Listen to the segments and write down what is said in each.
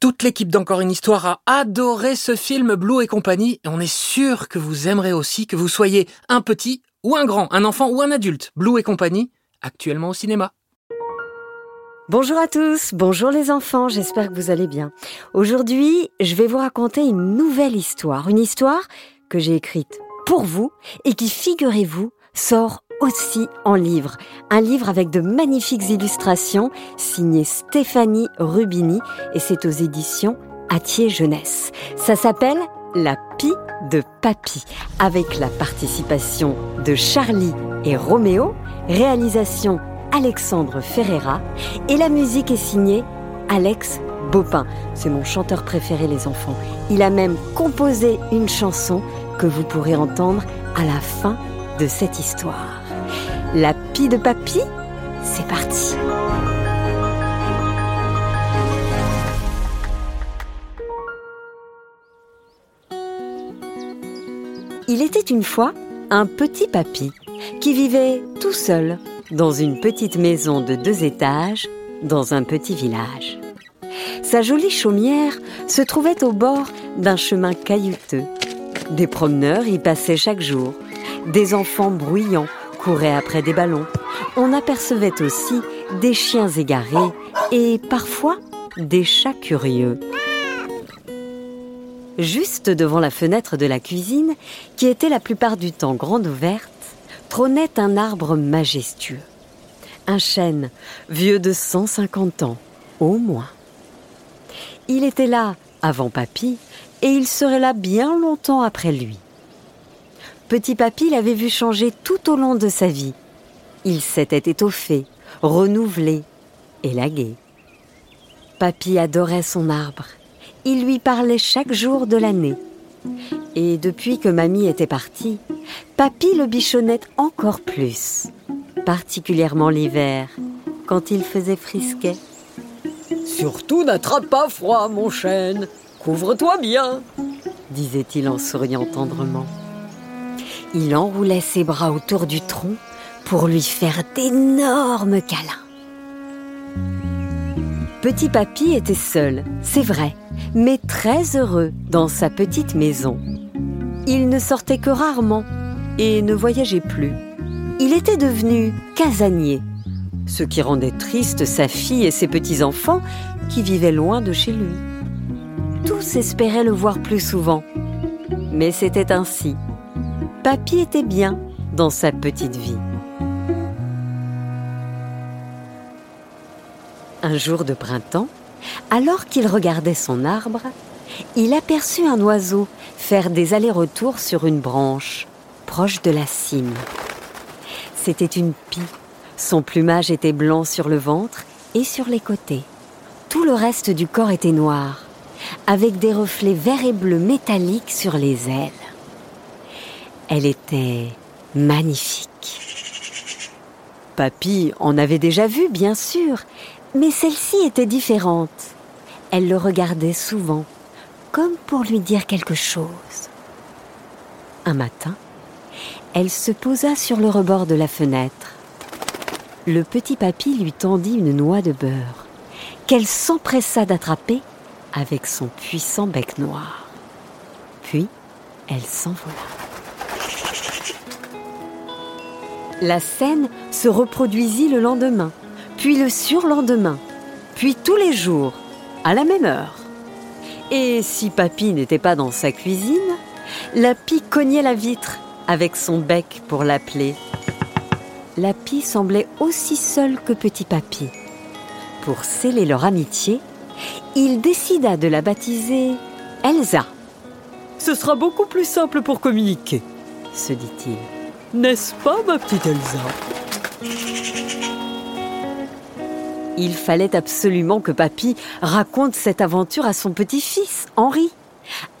Toute l'équipe d'Encore une histoire a adoré ce film Blue et compagnie et on est sûr que vous aimerez aussi que vous soyez un petit ou un grand, un enfant ou un adulte. Blue et compagnie, actuellement au cinéma. Bonjour à tous, bonjour les enfants, j'espère que vous allez bien. Aujourd'hui, je vais vous raconter une nouvelle histoire, une histoire que j'ai écrite pour vous et qui, figurez-vous, sort aussi en livre. Un livre avec de magnifiques illustrations signé Stéphanie Rubini et c'est aux éditions Atier Jeunesse. Ça s'appelle La Pie de Papy avec la participation de Charlie et Roméo, réalisation Alexandre Ferreira et la musique est signée Alex Bopin. C'est mon chanteur préféré les enfants. Il a même composé une chanson que vous pourrez entendre à la fin de cette histoire. La pie de papy, c'est parti. Il était une fois un petit papy qui vivait tout seul dans une petite maison de deux étages dans un petit village. Sa jolie chaumière se trouvait au bord d'un chemin caillouteux. Des promeneurs y passaient chaque jour des enfants bruyants couraient après des ballons. On apercevait aussi des chiens égarés et parfois des chats curieux. Juste devant la fenêtre de la cuisine, qui était la plupart du temps grande ouverte, trônait un arbre majestueux. Un chêne vieux de 150 ans, au moins. Il était là avant Papy et il serait là bien longtemps après lui. Petit Papy l'avait vu changer tout au long de sa vie. Il s'était étoffé, renouvelé, élagué. Papy adorait son arbre. Il lui parlait chaque jour de l'année. Et depuis que mamie était partie, Papy le bichonnait encore plus, particulièrement l'hiver, quand il faisait frisquet. Surtout n'attrape pas froid, mon chêne. Couvre-toi bien, disait-il en souriant tendrement. Il enroulait ses bras autour du tronc pour lui faire d'énormes câlins. Petit Papy était seul, c'est vrai, mais très heureux dans sa petite maison. Il ne sortait que rarement et ne voyageait plus. Il était devenu casanier, ce qui rendait triste sa fille et ses petits-enfants qui vivaient loin de chez lui. Tous espéraient le voir plus souvent, mais c'était ainsi. Papy était bien dans sa petite vie. Un jour de printemps, alors qu'il regardait son arbre, il aperçut un oiseau faire des allers-retours sur une branche, proche de la cime. C'était une pie. Son plumage était blanc sur le ventre et sur les côtés. Tout le reste du corps était noir, avec des reflets verts et bleus métalliques sur les ailes. Elle était magnifique. Papy en avait déjà vu, bien sûr, mais celle-ci était différente. Elle le regardait souvent, comme pour lui dire quelque chose. Un matin, elle se posa sur le rebord de la fenêtre. Le petit papy lui tendit une noix de beurre, qu'elle s'empressa d'attraper avec son puissant bec noir. Puis, elle s'envola. La scène se reproduisit le lendemain, puis le surlendemain, puis tous les jours, à la même heure. Et si Papy n'était pas dans sa cuisine, la pie cognait la vitre avec son bec pour l'appeler. La pie semblait aussi seule que Petit Papy. Pour sceller leur amitié, il décida de la baptiser Elsa. Ce sera beaucoup plus simple pour communiquer, se dit-il. N'est-ce pas, ma petite Elsa? Il fallait absolument que Papy raconte cette aventure à son petit-fils, Henri.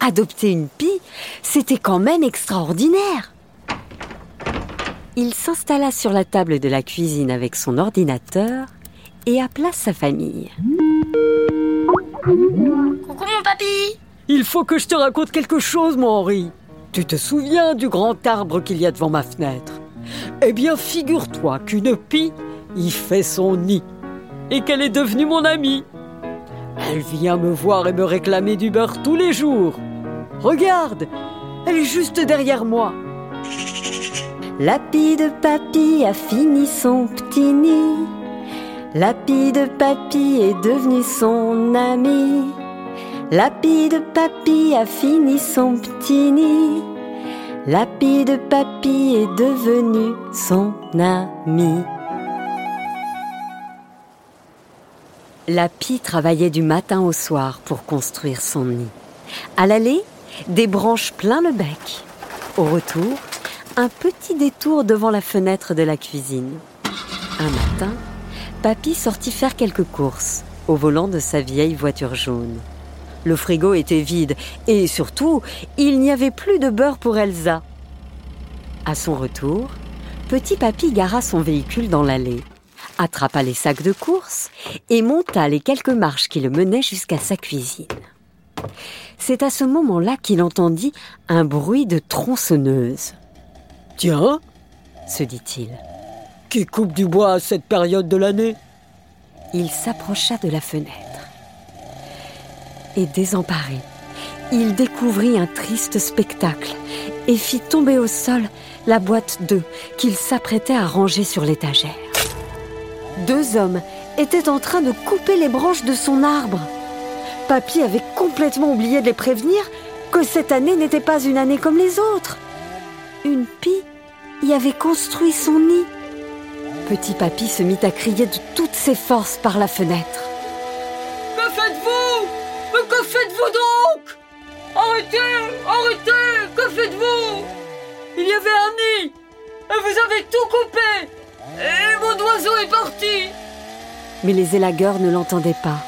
adopter une pie, c'était quand même extraordinaire. Il s'installa sur la table de la cuisine avec son ordinateur et appela sa famille. Coucou mon papy Il faut que je te raconte quelque chose, mon Henri. Tu te souviens du grand arbre qu'il y a devant ma fenêtre? Eh bien, figure-toi qu'une pie y fait son nid et qu'elle est devenue mon amie. Elle vient me voir et me réclamer du beurre tous les jours. Regarde, elle est juste derrière moi. La pie de papy a fini son petit nid. La pie de papy est devenue son amie. La pie de papy a fini son petit nid. La pie de papy est devenue son amie. La pie travaillait du matin au soir pour construire son nid. À l'aller, des branches plein le bec. Au retour, un petit détour devant la fenêtre de la cuisine. Un matin, Papy sortit faire quelques courses au volant de sa vieille voiture jaune. Le frigo était vide et surtout, il n'y avait plus de beurre pour Elsa. À son retour, Petit Papy gara son véhicule dans l'allée, attrapa les sacs de courses et monta les quelques marches qui le menaient jusqu'à sa cuisine. C'est à ce moment-là qu'il entendit un bruit de tronçonneuse. Tiens, Se dit-il. qui coupe du bois à cette période de l'année? Il s'approcha de la fenêtre. Et désemparé, il découvrit un triste spectacle et fit tomber au sol la boîte d'œufs qu'il s'apprêtait à ranger sur l'étagère. Deux hommes étaient en train de couper les branches de son arbre. Papy avait complètement oublié de les prévenir que cette année n'était pas une année comme les autres. Une pie y avait construit son nid. Petit Papy se mit à crier de toutes ses forces par la fenêtre. Que faites-vous donc? Arrêtez Arrêtez Que faites-vous? Il y avait un nid Et vous avez tout coupé Et mon oiseau est parti Mais les élagueurs ne l'entendaient pas,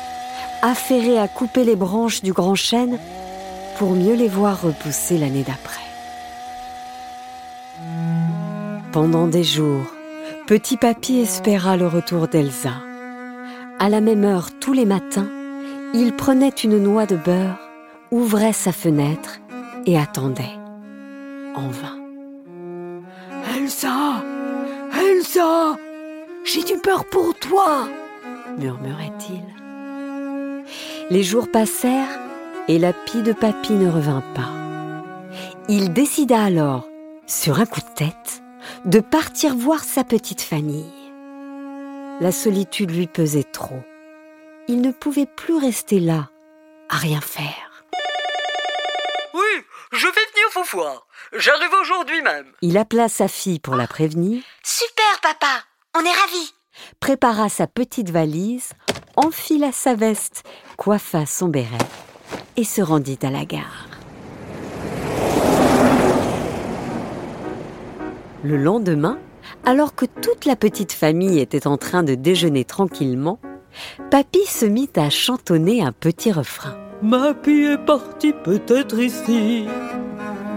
affairés à couper les branches du grand chêne pour mieux les voir repousser l'année d'après. Pendant des jours, Petit Papy espéra le retour d'Elsa. À la même heure tous les matins, il prenait une noix de beurre, ouvrait sa fenêtre et attendait. En vain. Elsa Elsa J'ai du peur pour toi murmurait-il. Les jours passèrent et la pie de papy ne revint pas. Il décida alors, sur un coup de tête, de partir voir sa petite famille. La solitude lui pesait trop. Il ne pouvait plus rester là, à rien faire. Oui, je vais venir vous voir. J'arrive aujourd'hui même. Il appela sa fille pour la prévenir, Super papa On est ravis prépara sa petite valise, enfila sa veste, coiffa son béret et se rendit à la gare. Le lendemain, alors que toute la petite famille était en train de déjeuner tranquillement, Papy se mit à chantonner un petit refrain. Ma pie est partie peut-être ici.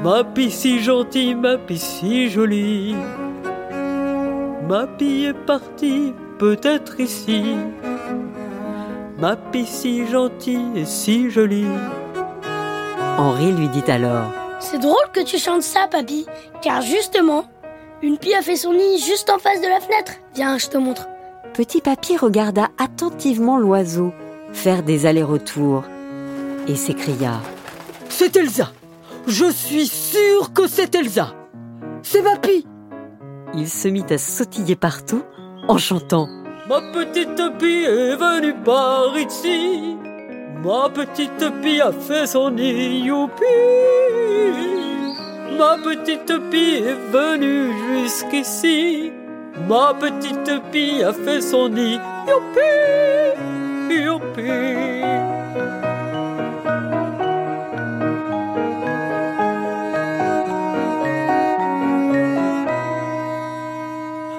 Ma pie si gentille, ma pie si jolie. Ma pie est partie peut-être ici. Ma pie si gentille et si jolie. Henri lui dit alors C'est drôle que tu chantes ça, papy, car justement, une pie a fait son nid juste en face de la fenêtre. Viens, je te montre. Petit Papy regarda attentivement l'oiseau faire des allers-retours et s'écria C'est Elsa. Je suis sûr que c'est Elsa. C'est ma pie. Il se mit à sautiller partout en chantant Ma petite pie est venue par ici. Ma petite pie a fait son nid, youpi. Ma petite pie est venue jusqu'ici. Ma petite pie a fait son nid, youpi.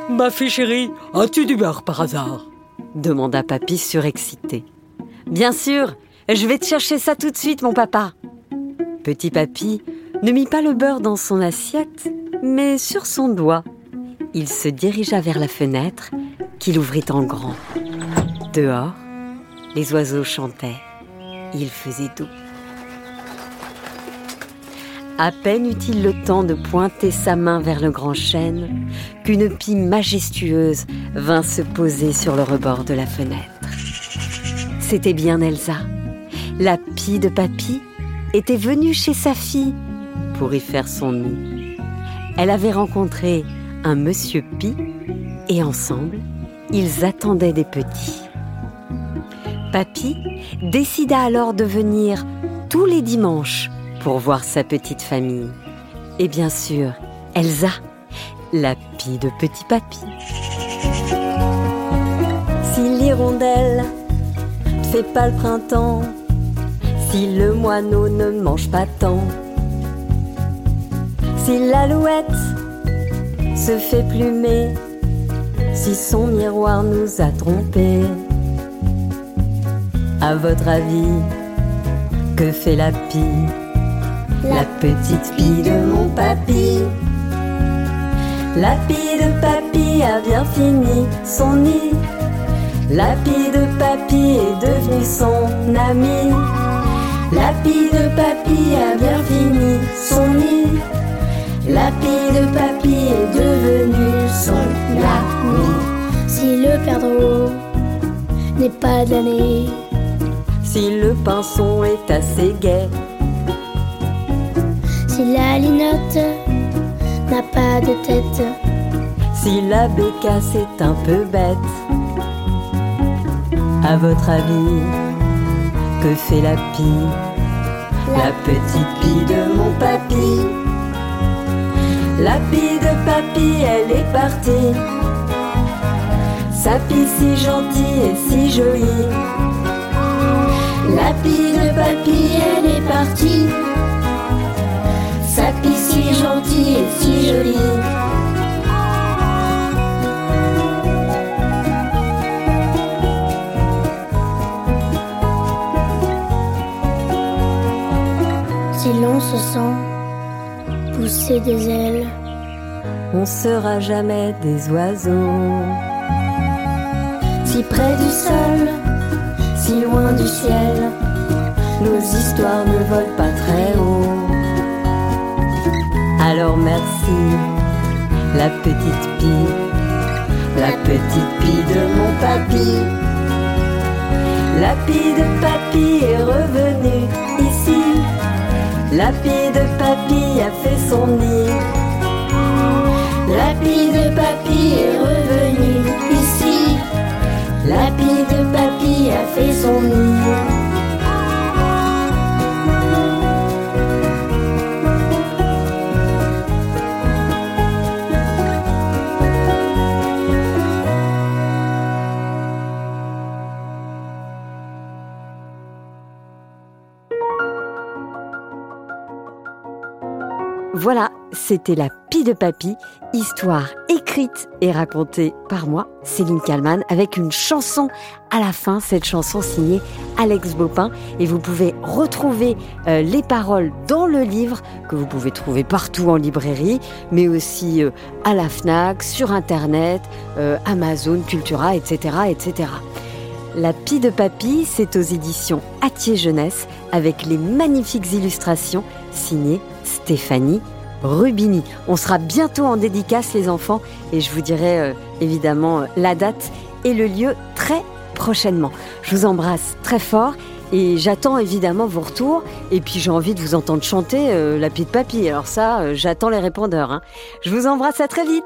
Ma fille chérie, as-tu du beurre par hasard? demanda Papy surexcité. Bien sûr, je vais te chercher ça tout de suite, mon papa. Petit Papy ne mit pas le beurre dans son assiette, mais sur son doigt. Il se dirigea vers la fenêtre qu'il ouvrit en grand. Dehors, les oiseaux chantaient. Il faisait doux. À peine eut-il le temps de pointer sa main vers le grand chêne qu'une pie majestueuse vint se poser sur le rebord de la fenêtre. C'était bien Elsa. La pie de papy était venue chez sa fille pour y faire son nid. Elle avait rencontré un monsieur Pie et ensemble, ils attendaient des petits. Papy décida alors de venir tous les dimanches pour voir sa petite famille. Et bien sûr, Elsa, la pie de petit papy. Si l'hirondelle fait pas le printemps, si le moineau ne mange pas tant, si l'alouette se fait plumer, si son miroir nous a trompés, à votre avis, que fait la pie la petite pie de mon papy? La pie de papy a bien fini son nid. La pie de papy est devenue son ami. La pie de papy a bien fini son nid. La pie de papy est devenue son ami. Si le perdreau n'est pas de l'année, Si le pinson est assez gai, si la linotte n'a pas de tête, si la bécasse est un peu bête, à votre avis, que fait la pie? La petite pie de mon papy. La pie de papy, elle est partie. Sa pie si gentille et si jolie. la pie de papy, elle est partie. Sa pie si gentille et si jolie. Si l'on se sent pousser des ailes, On sera jamais des oiseaux. si près du sol, si loin du ciel, Nos histoires ne volent pas très haut. Alors merci, la petite pie, la petite pie de mon papy. La pie de papy est revenue. La pie de papy a fait son nid. la pie de papy est revenue ici. La pie de papy a fait son nid. C'était la pie de papy, histoire écrite et racontée par moi, Céline Kalman, avec une chanson à la fin, cette chanson signée Alex Bopin. Et vous pouvez retrouver euh, les paroles dans le livre que vous pouvez trouver partout en librairie, mais aussi euh, à la FNAC, sur Internet, euh, Amazon, Cultura, etc., etc. La pie de papy, c'est aux éditions Atier Jeunesse avec les magnifiques illustrations signées Stéphanie Rubini. On sera bientôt en dédicace les enfants et je vous dirai euh, évidemment euh, la date et le lieu très prochainement. Je vous embrasse très fort et j'attends évidemment vos retours et puis j'ai envie de vous entendre chanter euh, la de papy. Alors ça, euh, j'attends les répondeurs. hein. Je vous embrasse à très vite.